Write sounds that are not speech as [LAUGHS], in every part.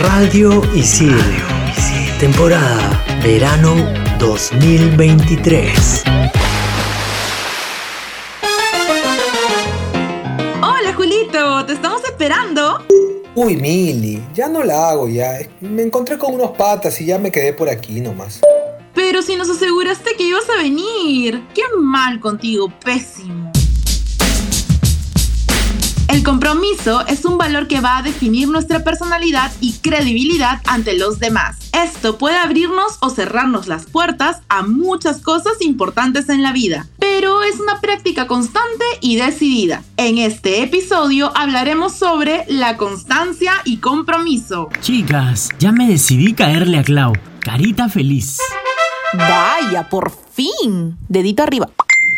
Radio Isil. Temporada Verano 2023. Hola Julito, te estamos esperando. Uy, Mili, ya no la hago ya. Me encontré con unos patas y ya me quedé por aquí nomás. Pero si nos aseguraste que ibas a venir. Qué mal contigo, pésimo. El compromiso es un valor que va a definir nuestra personalidad y credibilidad ante los demás. Esto puede abrirnos o cerrarnos las puertas a muchas cosas importantes en la vida, pero es una práctica constante y decidida. En este episodio hablaremos sobre la constancia y compromiso. Chicas, ya me decidí caerle a Clau. Carita feliz. Vaya, por fin. Dedito arriba.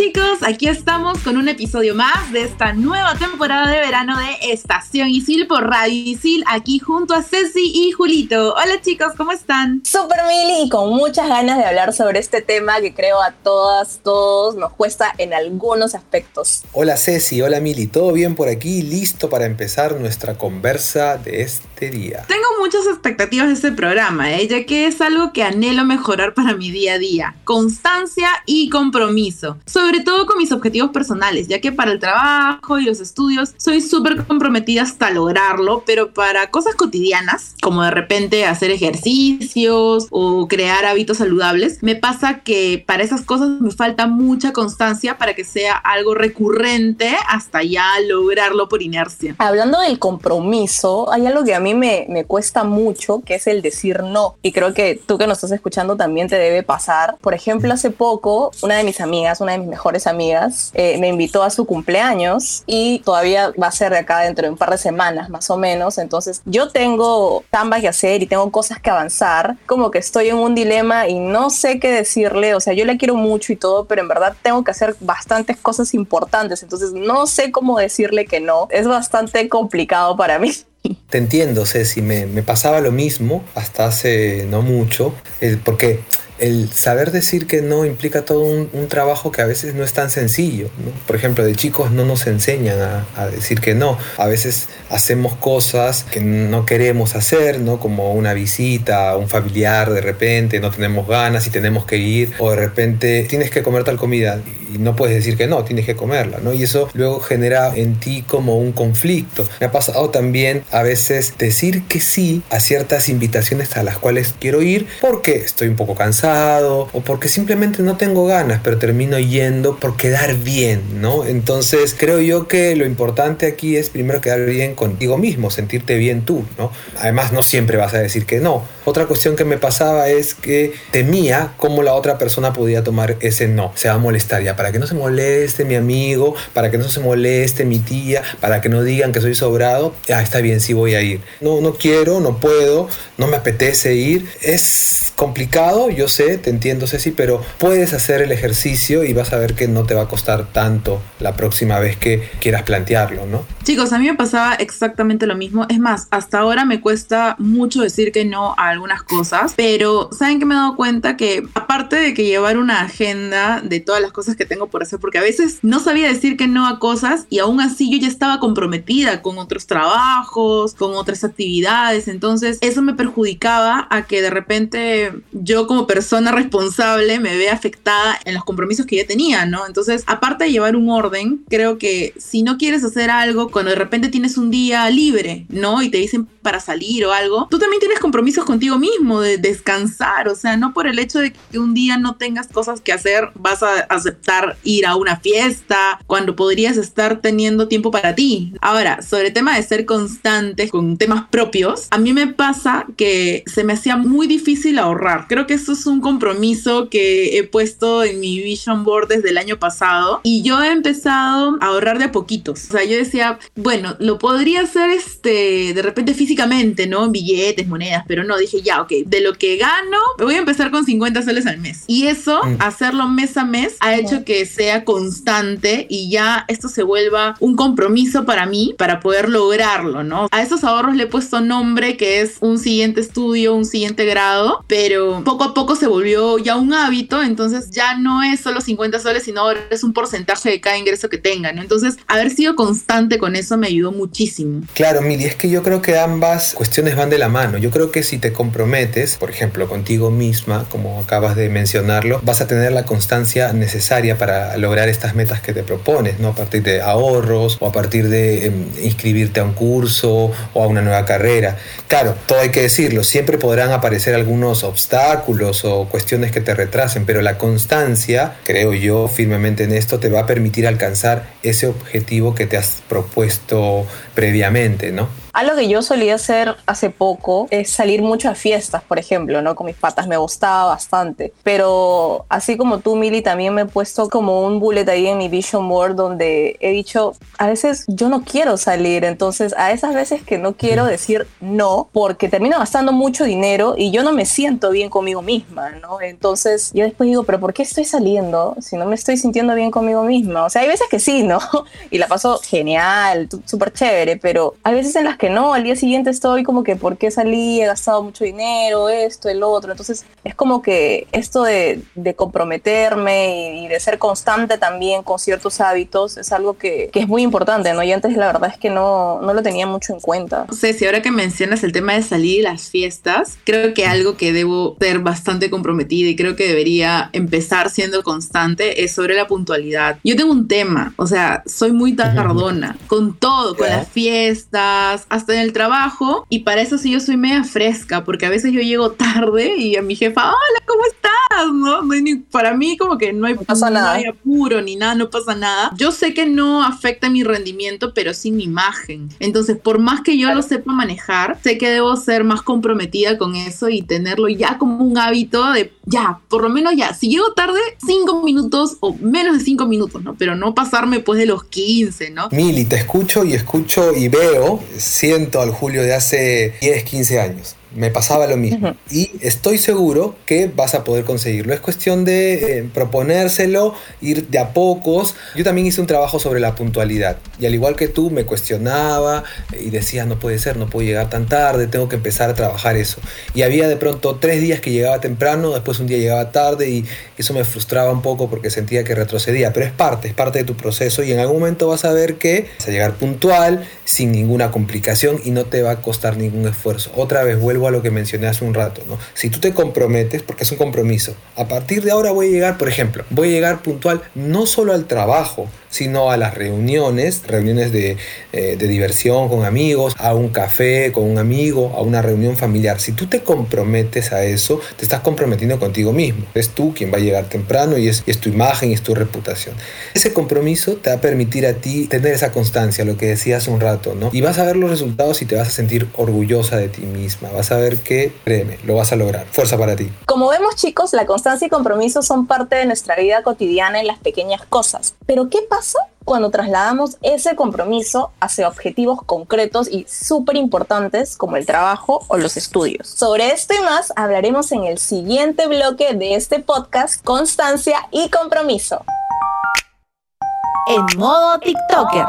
Chicos, aquí estamos con un episodio más de esta nueva temporada de verano de Estación Isil por Radio Isil, aquí junto a Ceci y Julito. Hola chicos, ¿cómo están? Super Mili y con muchas ganas de hablar sobre este tema que creo a todas, todos nos cuesta en algunos aspectos. Hola Ceci, hola Mili, ¿todo bien por aquí? Listo para empezar nuestra conversa de este día. Tengo muchas expectativas de este programa, ¿eh? ya que es algo que anhelo mejorar para mi día a día. Constancia y compromiso sobre todo con mis objetivos personales, ya que para el trabajo y los estudios soy súper comprometida hasta lograrlo, pero para cosas cotidianas, como de repente hacer ejercicios o crear hábitos saludables, me pasa que para esas cosas me falta mucha constancia para que sea algo recurrente hasta ya lograrlo por inercia. Hablando del compromiso, hay algo que a mí me, me cuesta mucho, que es el decir no. Y creo que tú que nos estás escuchando también te debe pasar. Por ejemplo, hace poco, una de mis amigas, una de mis mejores amigas, eh, me invitó a su cumpleaños y todavía va a ser de acá dentro de un par de semanas más o menos. Entonces yo tengo chamba que hacer y tengo cosas que avanzar, como que estoy en un dilema y no sé qué decirle, o sea, yo le quiero mucho y todo, pero en verdad tengo que hacer bastantes cosas importantes, entonces no sé cómo decirle que no. Es bastante complicado para mí. [LAUGHS] Te entiendo, Ceci, me, me pasaba lo mismo hasta hace no mucho, eh, porque el saber decir que no implica todo un, trabajo que a veces no es tan sencillo. Por ejemplo, de chicos no nos enseñan a, decir que no. A veces hacemos cosas que no queremos hacer, ¿no? como una visita a un familiar de repente, no tenemos ganas y tenemos que ir, o de repente tienes que comer tal comida y no puedes decir que no, tienes que comerla. ¿no? Y eso luego genera en ti como un conflicto. Me ha pasado también a veces decir que sí a ciertas invitaciones a las cuales quiero ir porque estoy un poco cansado o porque simplemente no tengo ganas, pero termino yendo por quedar bien, ¿no? Entonces creo yo que lo importante aquí es primero quedar bien contigo mismo, sentirte bien tú, ¿no? Además no siempre vas a decir que no. Otra cuestión que me pasaba es que temía cómo la otra persona podía tomar ese no. Se va a molestar ya, para que no se moleste mi amigo, para que no se moleste mi tía, para que no digan que soy sobrado, ya está bien, sí voy a ir. No, no quiero, no puedo, no me apetece ir. Es complicado, yo sé te entiendo Ceci, pero puedes hacer el ejercicio y vas a ver que no te va a costar tanto la próxima vez que quieras plantearlo, ¿no? Chicos, a mí me pasaba exactamente lo mismo. Es más, hasta ahora me cuesta mucho decir que no a algunas cosas, pero ¿saben que me he dado cuenta? Que aparte de que llevar una agenda de todas las cosas que tengo por hacer, porque a veces no sabía decir que no a cosas y aún así yo ya estaba comprometida con otros trabajos, con otras actividades, entonces eso me perjudicaba a que de repente yo como persona responsable me ve afectada en los compromisos que ya tenía, ¿no? Entonces, aparte de llevar un orden, creo que si no quieres hacer algo, cuando de repente tienes un día libre, ¿no? Y te dicen para salir o algo, tú también tienes compromisos contigo mismo de descansar, o sea, no por el hecho de que un día no tengas cosas que hacer, vas a aceptar ir a una fiesta cuando podrías estar teniendo tiempo para ti. Ahora, sobre el tema de ser constante con temas propios, a mí me pasa que se me hacía muy difícil ahorrar. Creo que eso es un compromiso que he puesto en mi vision board desde el año pasado y yo he empezado a ahorrar de a poquitos. O sea, yo decía, bueno, lo podría hacer este, de repente físicamente, ¿no? Billetes, monedas, pero no, dije, ya, ok, de lo que gano, me voy a empezar con 50 soles al mes. Y eso, Mm. hacerlo mes a mes, ha hecho que sea constante y ya esto se vuelva un compromiso para mí para poder lograrlo, ¿no? A esos ahorros le he puesto nombre que es un siguiente estudio, un siguiente grado, pero poco a poco se volvió ya un hábito, entonces ya no es solo 50 soles, sino ahora es un porcentaje de cada ingreso que tenga, ¿no? Entonces, haber sido constante con eso me ayudó muchísimo. Claro, Mili, es que yo creo que ambas cuestiones van de la mano. Yo creo que si te comprometes, por ejemplo, contigo misma, como acabas de mencionarlo, vas a tener la constancia necesaria para lograr estas metas que te propones, ¿no? A partir de ahorros o a partir de em, inscribirte a un curso o a una nueva carrera. Claro, todo hay que decirlo, siempre podrán aparecer algunos obstáculos o cuestiones que te retrasen, pero la constancia, creo yo firmemente en esto, te va a permitir alcanzar ese objetivo que te has propuesto previamente, ¿no? Algo que yo solía hacer hace poco es salir mucho a fiestas, por ejemplo, ¿no? Con mis patas, me gustaba bastante. Pero así como tú, Mili, también me he puesto como un bullet ahí en mi vision board donde he dicho, a veces yo no quiero salir, entonces a esas veces que no quiero decir no, porque termino gastando mucho dinero y yo no me siento bien conmigo misma, ¿no? Entonces yo después digo, pero ¿por qué estoy saliendo si no me estoy sintiendo bien conmigo misma? O sea, hay veces que sí, ¿no? [LAUGHS] Y la paso genial, súper chévere, pero hay veces en las que no, al día siguiente estoy como que, ¿por qué salí? He gastado mucho dinero, esto, el otro. Entonces es como que esto de, de comprometerme y, y de ser constante también con ciertos hábitos es algo que, que es muy importante, ¿no? Y antes la verdad es que no, no lo tenía mucho en cuenta. No sé si ahora que mencionas el tema de salir y las fiestas, creo que algo que debo ser bastante comprometida y creo que debería empezar siendo constante es sobre la puntualidad. Yo tengo un tema, o sea, soy muy tardona con todo, con las fiestas, hasta en el trabajo, y para eso sí yo soy media fresca, porque a veces yo llego tarde y a mi jefa, hola, ¿cómo estás? ¿No? No ni- para mí como que no hay, No pasa nada. hay apuro ni nada, no pasa nada. Yo sé que no afecta mi rendimiento, pero sí mi imagen. Entonces, por más que yo lo sepa manejar, sé que debo ser más comprometida con eso y tenerlo ya como un hábito de, ya, por lo menos ya, si llego tarde, cinco minutos o menos de cinco minutos, ¿no? Pero no pasarme pues de los 15, ¿no? Mili, te escucho y escucho y veo, siento al Julio de hace 10, 15 años. Me pasaba lo mismo. Y estoy seguro que vas a poder conseguirlo. Es cuestión de eh, proponérselo, ir de a pocos. Yo también hice un trabajo sobre la puntualidad. Y al igual que tú, me cuestionaba y decía, no puede ser, no puedo llegar tan tarde, tengo que empezar a trabajar eso. Y había de pronto tres días que llegaba temprano, después un día llegaba tarde y eso me frustraba un poco porque sentía que retrocedía. Pero es parte, es parte de tu proceso y en algún momento vas a ver que vas a llegar puntual, sin ninguna complicación y no te va a costar ningún esfuerzo. Otra vez vuelvo a lo que mencioné hace un rato, ¿no? Si tú te comprometes, porque es un compromiso, a partir de ahora voy a llegar, por ejemplo, voy a llegar puntual no solo al trabajo, sino a las reuniones, reuniones de, eh, de diversión con amigos, a un café con un amigo, a una reunión familiar. Si tú te comprometes a eso, te estás comprometiendo contigo mismo. Es tú quien va a llegar temprano y es, es tu imagen y es tu reputación. Ese compromiso te va a permitir a ti tener esa constancia, lo que decía hace un rato, ¿no? Y vas a ver los resultados y te vas a sentir orgullosa de ti misma. Vas a ver que, créeme, lo vas a lograr. Fuerza para ti. Como vemos chicos, la constancia y compromiso son parte de nuestra vida cotidiana en las pequeñas cosas. Pero ¿qué pasa cuando trasladamos ese compromiso hacia objetivos concretos y súper importantes como el trabajo o los estudios? Sobre esto y más hablaremos en el siguiente bloque de este podcast, Constancia y Compromiso. En modo TikToker.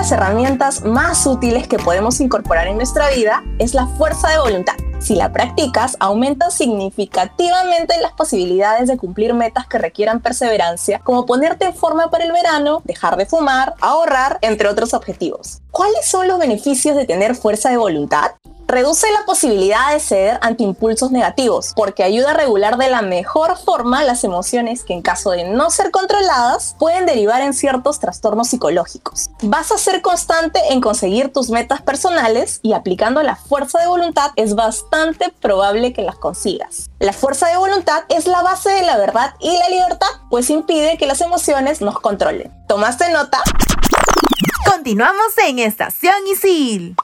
Las herramientas más útiles que podemos incorporar en nuestra vida es la fuerza de voluntad. Si la practicas, aumenta significativamente las posibilidades de cumplir metas que requieran perseverancia, como ponerte en forma para el verano, dejar de fumar, ahorrar, entre otros objetivos. ¿Cuáles son los beneficios de tener fuerza de voluntad? Reduce la posibilidad de ceder ante impulsos negativos, porque ayuda a regular de la mejor forma las emociones que en caso de no ser controladas pueden derivar en ciertos trastornos psicológicos. Vas a ser constante en conseguir tus metas personales y aplicando la fuerza de voluntad es bastante probable que las consigas. La fuerza de voluntad es la base de la verdad y la libertad, pues impide que las emociones nos controlen. ¿Tomaste nota? Continuamos en Estación Isil.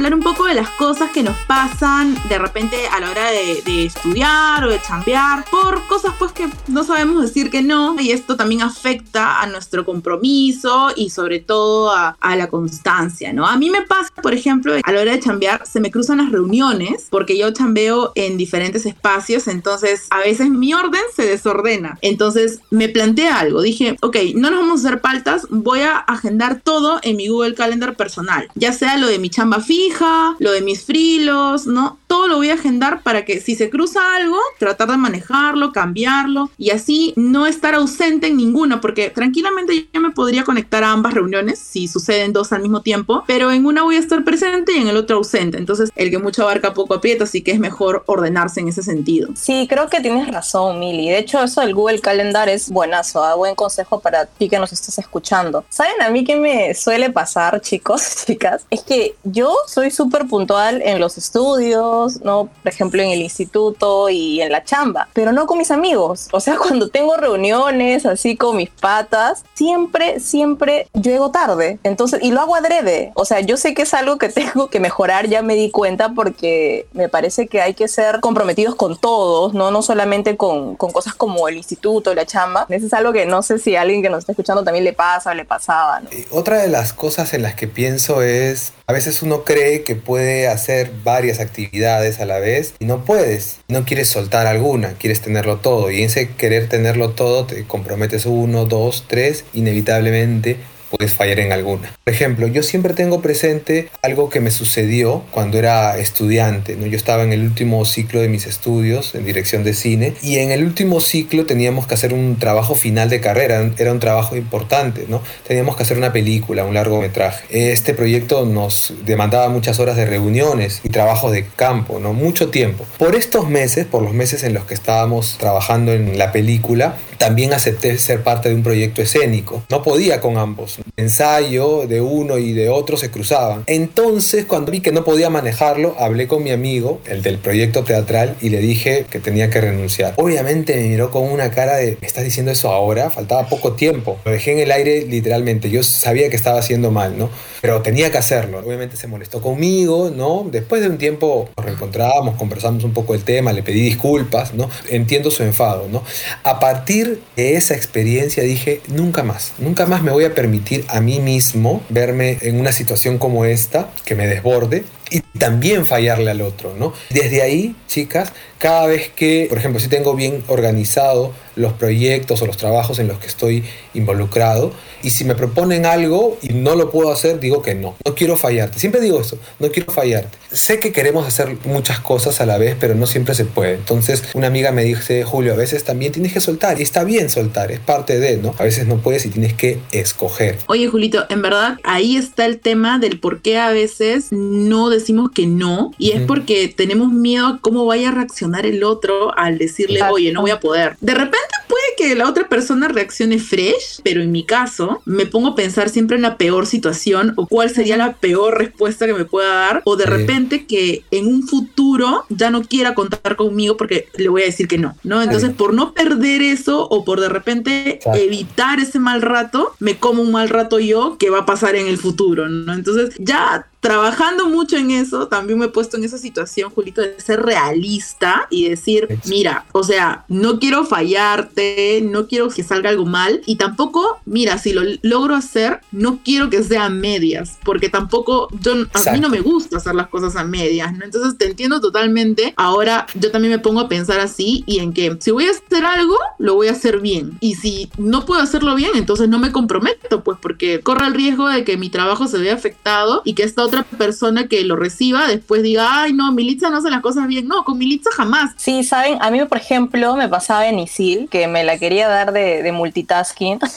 Hablar un poco de las cosas que nos pasan de repente a la hora de, de estudiar o de chambear por cosas pues que no sabemos decir que no y esto también afecta a nuestro compromiso y sobre todo a, a la constancia, ¿no? A mí me pasa, por ejemplo, a la hora de chambear se me cruzan las reuniones porque yo chambeo en diferentes espacios, entonces a veces mi orden se desordena. Entonces me planteé algo, dije, ok, no nos vamos a hacer paltas, voy a agendar todo en mi Google Calendar personal, ya sea lo de mi chamba fija, lo de mis frilos, ¿no? Todo lo voy a agendar para que si se cruza algo, tratar de manejarlo, cambiarlo y así no estar ausente en ninguna, porque tranquilamente yo me podría conectar a ambas reuniones si suceden dos al mismo tiempo, pero en una voy a estar presente y en el otro ausente. Entonces, el que mucho abarca poco aprieta, así que es mejor ordenarse en ese sentido. Sí, creo que tienes razón, Mili. De hecho, eso del Google Calendar es buenazo, ¿ah? buen consejo para ti que nos estás escuchando. ¿Saben a mí qué me suele pasar, chicos, [LAUGHS] chicas? Es que yo soy súper puntual en los estudios, ¿no? Por ejemplo, en el instituto y en la chamba, pero no con mis amigos. O sea, [LAUGHS] cuando tengo reuniones así con mis patas, siempre, siempre llego tarde. Entonces, y lo hago adrede. O sea, yo sé que es algo que [LAUGHS] tengo que mejorar, ya me di cuenta porque me parece que hay que ser comprometidos con todos, no, no solamente con, con cosas como el instituto, la chamba. Eso es algo que no sé si a alguien que nos está escuchando también le pasa o le pasaba. Y Otra de las cosas en las que pienso es, a veces uno cree que puede hacer varias actividades a la vez y no puedes, no quieres soltar alguna, quieres tenerlo todo y ese querer tenerlo todo te comprometes uno, dos, tres, inevitablemente puedes fallar en alguna. Por ejemplo, yo siempre tengo presente algo que me sucedió cuando era estudiante. ¿no? Yo estaba en el último ciclo de mis estudios en dirección de cine y en el último ciclo teníamos que hacer un trabajo final de carrera. Era un trabajo importante. ¿no? Teníamos que hacer una película, un largometraje. Este proyecto nos demandaba muchas horas de reuniones y trabajo de campo, ¿no? mucho tiempo. Por estos meses, por los meses en los que estábamos trabajando en la película, también acepté ser parte de un proyecto escénico. No podía con ambos. El ensayo de uno y de otro se cruzaban. Entonces, cuando vi que no podía manejarlo, hablé con mi amigo, el del proyecto teatral, y le dije que tenía que renunciar. Obviamente me miró con una cara de, ¿me estás diciendo eso ahora? Faltaba poco tiempo. Lo dejé en el aire literalmente. Yo sabía que estaba haciendo mal, ¿no? Pero tenía que hacerlo. Obviamente se molestó conmigo, ¿no? Después de un tiempo nos reencontramos, conversamos un poco el tema, le pedí disculpas, ¿no? Entiendo su enfado, ¿no? A partir de esa experiencia dije, nunca más, nunca más me voy a permitir a mí mismo verme en una situación como esta, que me desborde, y también fallarle al otro, ¿no? Desde ahí, chicas, cada vez que, por ejemplo, si tengo bien organizado los proyectos o los trabajos en los que estoy involucrado, y si me proponen algo y no lo puedo hacer, digo que no, no quiero fallarte. Siempre digo eso, no quiero fallarte. Sé que queremos hacer muchas cosas a la vez, pero no siempre se puede. Entonces, una amiga me dice, Julio, a veces también tienes que soltar, y está bien soltar, es parte de, ¿no? A veces no puedes y tienes que escoger. Oye, Julito, en verdad ahí está el tema del por qué a veces no decimos que no, y es porque tenemos miedo a cómo vaya a reaccionar el otro al decirle, oye, no voy a poder. De repente the puede que la otra persona reaccione fresh, pero en mi caso me pongo a pensar siempre en la peor situación o cuál sería la peor respuesta que me pueda dar, o de Sí. repente que en un futuro ya no quiera contar conmigo porque le voy a decir que no, ¿no? Entonces, Sí. por no perder eso o por de repente Exacto. evitar ese mal rato, me como un mal rato yo que va a pasar en el futuro, ¿no? Entonces, ya trabajando mucho en eso, también me he puesto en esa situación, Julito, de ser realista y decir, mira, o sea, no quiero fallarte, no quiero que salga algo mal y tampoco, mira, si lo logro hacer, no quiero que sea a medias, porque tampoco, yo, a mí no me gusta hacer las cosas a medias, ¿no? Entonces te entiendo totalmente. Ahora yo también me pongo a pensar así y en que si voy a hacer algo, lo voy a hacer bien. Y si no puedo hacerlo bien, entonces no me comprometo, pues porque corre el riesgo de que mi trabajo se vea afectado y que esta otra persona que lo reciba después diga, ay, no, Militza no hace las cosas bien. No, con Militza jamás. Sí, saben, a mí, por ejemplo, me pasaba en Isil, que me la quería dar de, de multitasking. [LAUGHS]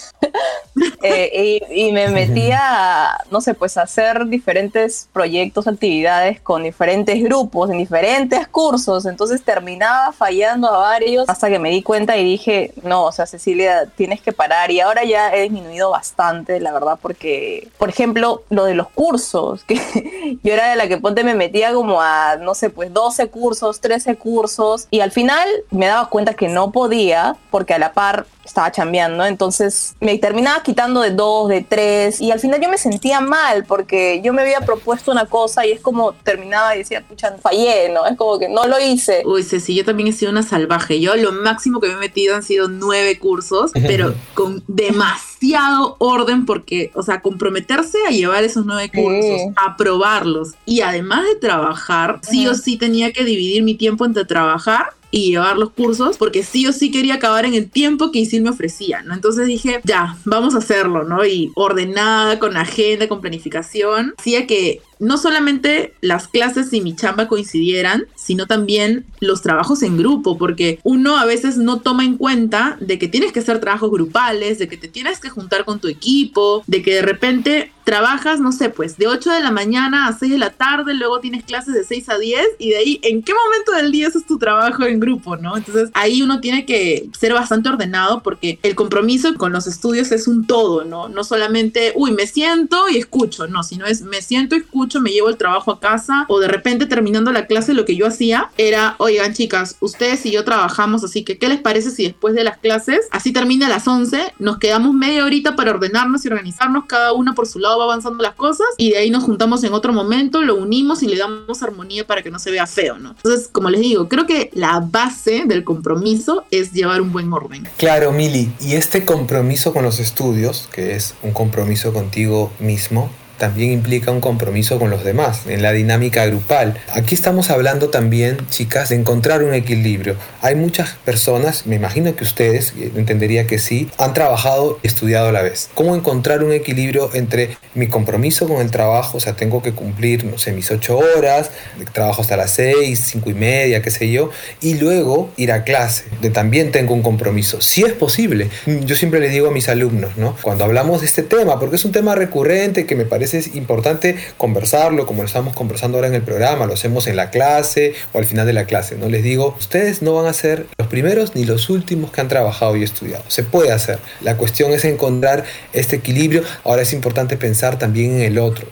Eh, y, y me metía, a, no sé, pues a hacer diferentes proyectos, actividades con diferentes grupos, en diferentes cursos. Entonces terminaba fallando a varios hasta que me di cuenta y dije, no, o sea, Cecilia, tienes que parar. Y ahora ya he disminuido bastante, la verdad, porque, por ejemplo, lo de los cursos, [LAUGHS] que yo era de la que ponte me metía como a, no sé, pues 12 cursos, 13 cursos. Y al final me daba cuenta que no podía porque a la par estaba chambeando. Entonces me terminaba quitando de dos, de tres, y al final yo me sentía mal porque yo me había propuesto una cosa y es como terminaba y decía, pucha, fallé, ¿no? Es como que no lo hice. Uy, Ceci, yo también he sido una salvaje. Yo lo máximo que me he metido han sido nueve cursos, pero con demasiado orden porque, o sea, comprometerse a llevar esos nueve cursos, a probarlos y además de trabajar, sí o sí tenía que dividir mi tiempo entre trabajar y llevar los cursos, porque sí o sí quería acabar en el tiempo que Isil me ofrecía, ¿no? Entonces dije, ya, vamos a hacerlo, ¿no? Y ordenada, con agenda, con planificación, hacía que no solamente las clases y mi chamba coincidieran, sino también los trabajos en grupo, porque uno a veces no toma en cuenta de que tienes que hacer trabajos grupales, de que te tienes que juntar con tu equipo, de que de repente trabajas, no sé, pues de 8 de la mañana a 6 de la tarde, luego tienes clases de 6 a 10 y de ahí, ¿en qué momento del día es tu trabajo en grupo, no? Entonces ahí uno tiene que ser bastante ordenado porque el compromiso con los estudios es un todo, ¿no? No solamente, uy, me siento y escucho, no, sino es me siento, escucho, me llevo el trabajo a casa o de repente terminando la clase lo que yo hacía era, oigan chicas, ustedes y yo trabajamos, así que ¿qué les parece si después de las clases, así termina a las 11, nos quedamos media horita para ordenarnos y organizarnos, cada una por su lado va avanzando las cosas y de ahí nos juntamos en otro momento, lo unimos y le damos armonía para que no se vea feo, ¿no? Entonces, como les digo, creo que la base del compromiso es llevar un buen orden. Claro, Mili, y este compromiso con los estudios, que es un compromiso contigo mismo, también implica un compromiso con los demás, en la dinámica grupal. Aquí estamos hablando también, chicas, de encontrar un equilibrio. Hay muchas personas, me imagino que ustedes, entendería que sí, han trabajado y estudiado a la vez. ¿Cómo encontrar un equilibrio entre mi compromiso con el trabajo, o sea, tengo que cumplir, no sé, mis ocho horas, trabajo hasta las seis, cinco y media, qué sé yo, y luego ir a clase, de también tengo un compromiso. Si es posible. Yo siempre le digo a mis alumnos, ¿no? Cuando hablamos de este tema, porque es un tema recurrente que me parece es importante conversarlo, como lo estamos conversando ahora en el programa, lo hacemos en la clase o al final de la clase. No les digo, ustedes no van a ser los primeros ni los últimos que han trabajado y estudiado. Se puede hacer. La cuestión es encontrar este equilibrio. Ahora es importante pensar también en el otro.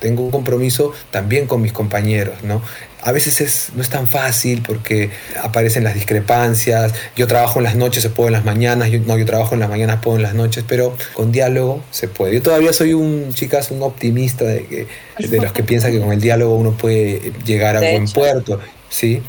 tengo un compromiso también con mis compañeros, ¿no? A veces es, no es tan fácil porque aparecen las discrepancias. Yo trabajo en las noches, se puede en las mañanas. Yo, no, yo trabajo en las mañanas, puedo en las noches, pero con diálogo se puede. Yo todavía soy un, chicas, un optimista de, que, de los que piensan que con el diálogo uno puede llegar a buen puerto. ¿sí?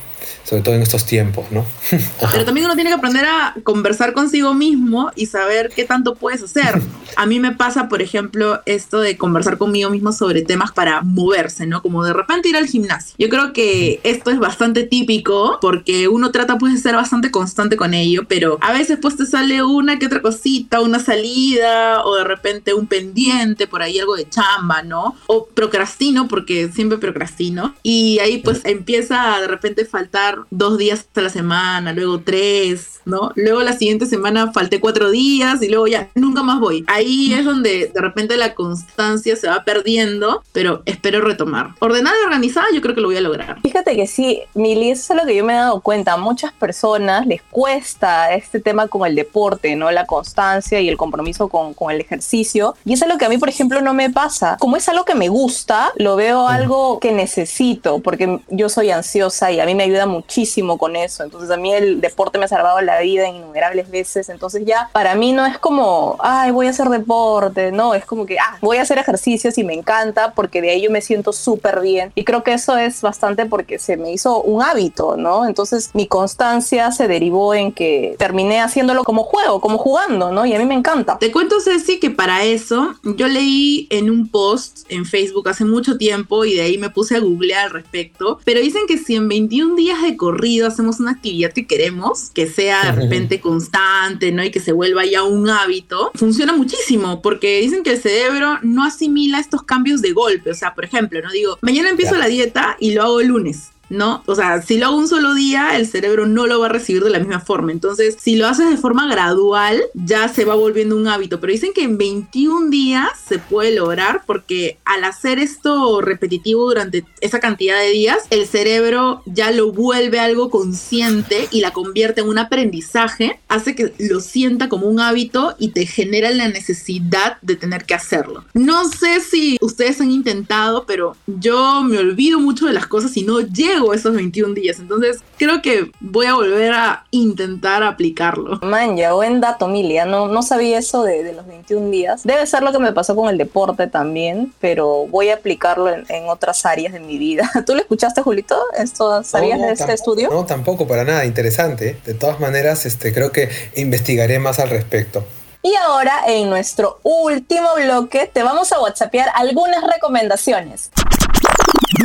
Sobre todo en estos tiempos, ¿no? [LAUGHS] Pero también uno tiene que aprender a conversar consigo mismo y saber qué tanto puedes hacer. A mí me pasa, por ejemplo, esto de conversar conmigo mismo sobre temas para moverse, ¿no? Como de repente ir al gimnasio. Yo creo que esto es bastante típico porque uno trata pues de ser bastante constante con ello, pero a veces pues te sale una que otra cosita, una salida o de repente un pendiente, por ahí algo de chamba, ¿no? O procrastino porque siempre procrastino y ahí pues empieza de repente faltar dos días a la semana, luego tres, ¿no? Luego la siguiente semana falté cuatro días y luego ya nunca más voy. Ahí es donde de repente la constancia se va perdiendo, pero espero retomar. Ordenada y organizada, yo creo que lo voy a lograr. Fíjate que sí, Mili, eso es lo que yo me he dado cuenta. A muchas personas les cuesta este tema con el deporte, ¿no? La constancia y el compromiso con, con el ejercicio. Y eso es lo que a mí, por ejemplo, no me pasa. Como es algo que me gusta, lo veo algo que necesito, porque yo soy ansiosa y a mí me ayuda mucho muchísimo con eso. Entonces a mí el deporte me ha salvado la vida innumerables veces. Entonces ya para mí no es como, ay, voy a hacer deporte. No, es como que, ah, voy a hacer ejercicios y me encanta porque de ahí yo me siento súper bien. Y creo que eso es bastante porque se me hizo un hábito, ¿no? Entonces mi constancia se derivó en que terminé haciéndolo como juego, como jugando, ¿no? Y a mí me encanta. Te cuento, Ceci, que para eso yo leí en un post en Facebook hace mucho tiempo y de ahí me puse a googlear al respecto, pero dicen que si en 21 días de corrido hacemos una actividad que queremos, que sea de repente constante, ¿no? Y que se vuelva ya un hábito, funciona muchísimo, porque dicen que el cerebro no asimila estos cambios de golpe. O sea, por ejemplo, no digo, mañana empiezo la dieta y lo hago el lunes ¿no? O sea, si lo hago un solo día, el cerebro no lo va a recibir de la misma forma. Entonces, si lo haces de forma gradual, ya se va volviendo un hábito. Pero dicen que en 21 días se puede lograr porque al hacer esto repetitivo durante esa cantidad de días, el cerebro ya lo vuelve algo consciente y la convierte en un aprendizaje, hace que lo sienta como un hábito y te genera la necesidad de tener que hacerlo. No sé si ustedes han intentado, pero yo me olvido mucho de las cosas y no llego esos 21 días. Entonces creo que voy a volver a intentar aplicarlo. Man, ya buen dato, Milia. No, no sabía eso de, de los 21 días. Debe ser lo que me pasó con el deporte también, pero voy a aplicarlo en, en otras áreas de mi vida. [LAUGHS] ¿Tú lo escuchaste, Julito? ¿Esto sabías No, no, de este estudio? No, tampoco, para nada, interesante. De todas maneras, este, creo que investigaré más al respecto. Y ahora, en nuestro último bloque, te vamos a whatsappear algunas recomendaciones.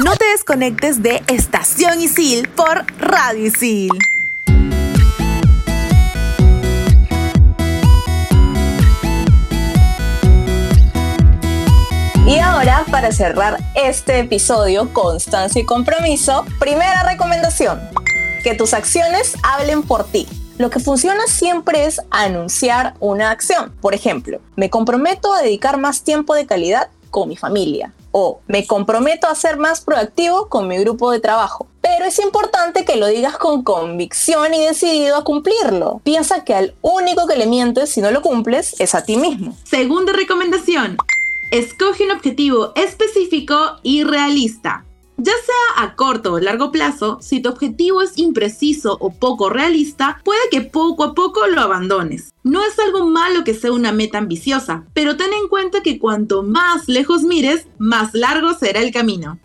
No te desconectes de Estación Isil por Radio Isil. Y ahora, para cerrar este episodio, constancia y compromiso, primera recomendación, que tus acciones hablen por ti. Lo que funciona siempre es anunciar una acción. Por ejemplo, me comprometo a dedicar más tiempo de calidad con mi familia. O me comprometo a ser más proactivo con mi grupo de trabajo. Pero es importante que lo digas con convicción y decidido a cumplirlo. Piensa que al único que le mientes si no lo cumples es a ti mismo. Segunda recomendación. Escoge un objetivo específico y realista. Ya sea a corto o largo plazo, si tu objetivo es impreciso o poco realista, puede que poco a poco lo abandones. No es algo malo que sea una meta ambiciosa, pero ten en cuenta que cuanto más lejos mires, más largo será el camino.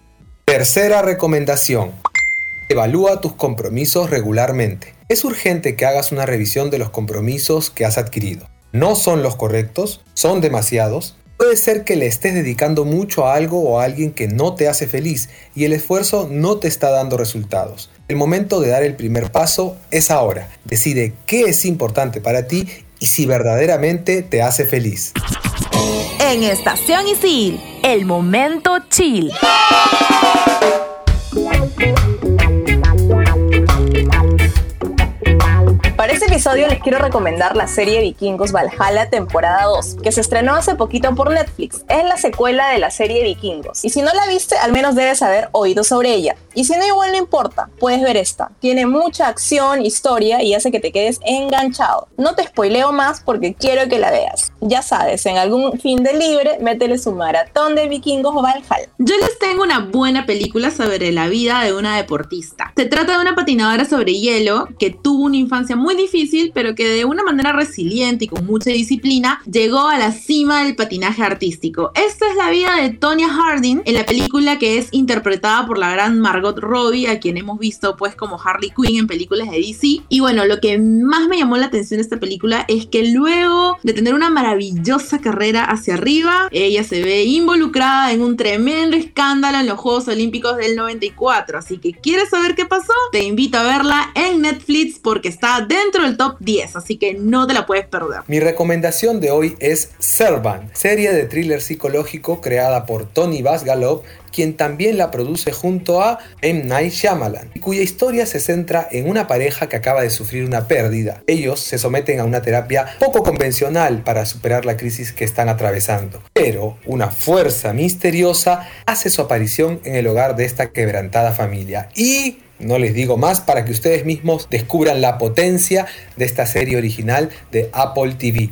Tercera recomendación. Evalúa tus compromisos regularmente. Es urgente que hagas una revisión de los compromisos que has adquirido. No son los correctos, son demasiados. Puede ser que le estés dedicando mucho a algo o a alguien que no te hace feliz y el esfuerzo no te está dando resultados. El momento de dar el primer paso es ahora. Decide qué es importante para ti y si verdaderamente te hace feliz. En Estación Isil, el momento chill. Para este episodio les quiero recomendar la serie Vikingos Valhalla temporada 2, que se estrenó hace poquito por Netflix. Es la secuela de la serie Vikingos. Y si no la viste, al menos debes haber oído sobre ella. Y si no, igual no importa, puedes ver esta. Tiene mucha acción, historia y hace que te quedes enganchado. No te spoileo más porque quiero que la veas. Ya sabes, en algún fin de libre, métele su maratón de Vikingos Valhalla. Yo les tengo una buena película sobre la vida de una deportista. Se trata de una patinadora sobre hielo que tuvo una infancia muy difícil, pero que de una manera resiliente y con mucha disciplina llegó a la cima del patinaje artístico. Esta es la vida de Tonya Harding en la película que es interpretada por la gran Margot Robbie, a quien hemos visto pues como Harley Quinn en películas de DC. Y bueno, lo que más me llamó la atención de esta película es que luego de tener una maravillosa carrera hacia arriba, ella se ve involucrada en un tremendo escándalo en los Juegos Olímpicos del 94. Así que quieres saber qué pasó, te invito a verla en Netflix porque está dentro del top 10, así que no te la puedes perder. Mi recomendación de hoy es Servant, serie de thriller psicológico creada por Tony Basgalov, quien también la produce junto a M. Night Shyamalan, cuya historia se centra en una pareja que acaba de sufrir una pérdida. Ellos se someten a una terapia poco convencional para superar la crisis que están atravesando, pero una fuerza misteriosa hace su aparición en el hogar de esta quebrantada familia y no les digo más para que ustedes mismos descubran la potencia de esta serie original de Apple TV.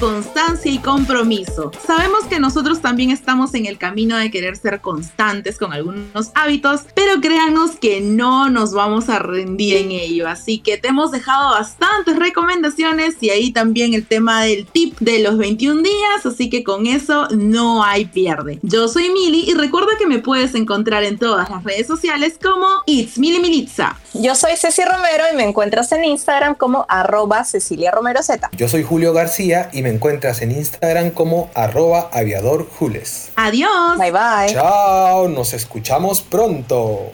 Constancia y Compromiso. Sabemos que nosotros también estamos en el camino de querer ser constantes con algunos hábitos, pero créanos que no nos vamos a rendir en ello. Así que te hemos dejado bastantes recomendaciones y ahí también el tema del tip de los 21 días, así que con eso no hay pierde. Yo soy Mili y recuerda que me puedes encontrar en todas las redes sociales como It's Mili Militza. Yo soy Ceci Romero y me encuentras en Instagram como arroba Cecilia Romero Z. Yo soy Julio García y me encuentras en Instagram como arroba aviadorjules. Adiós. Bye bye. Chao, nos escuchamos pronto.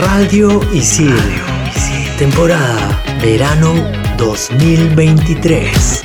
Radio Isil. Temporada Verano 2023.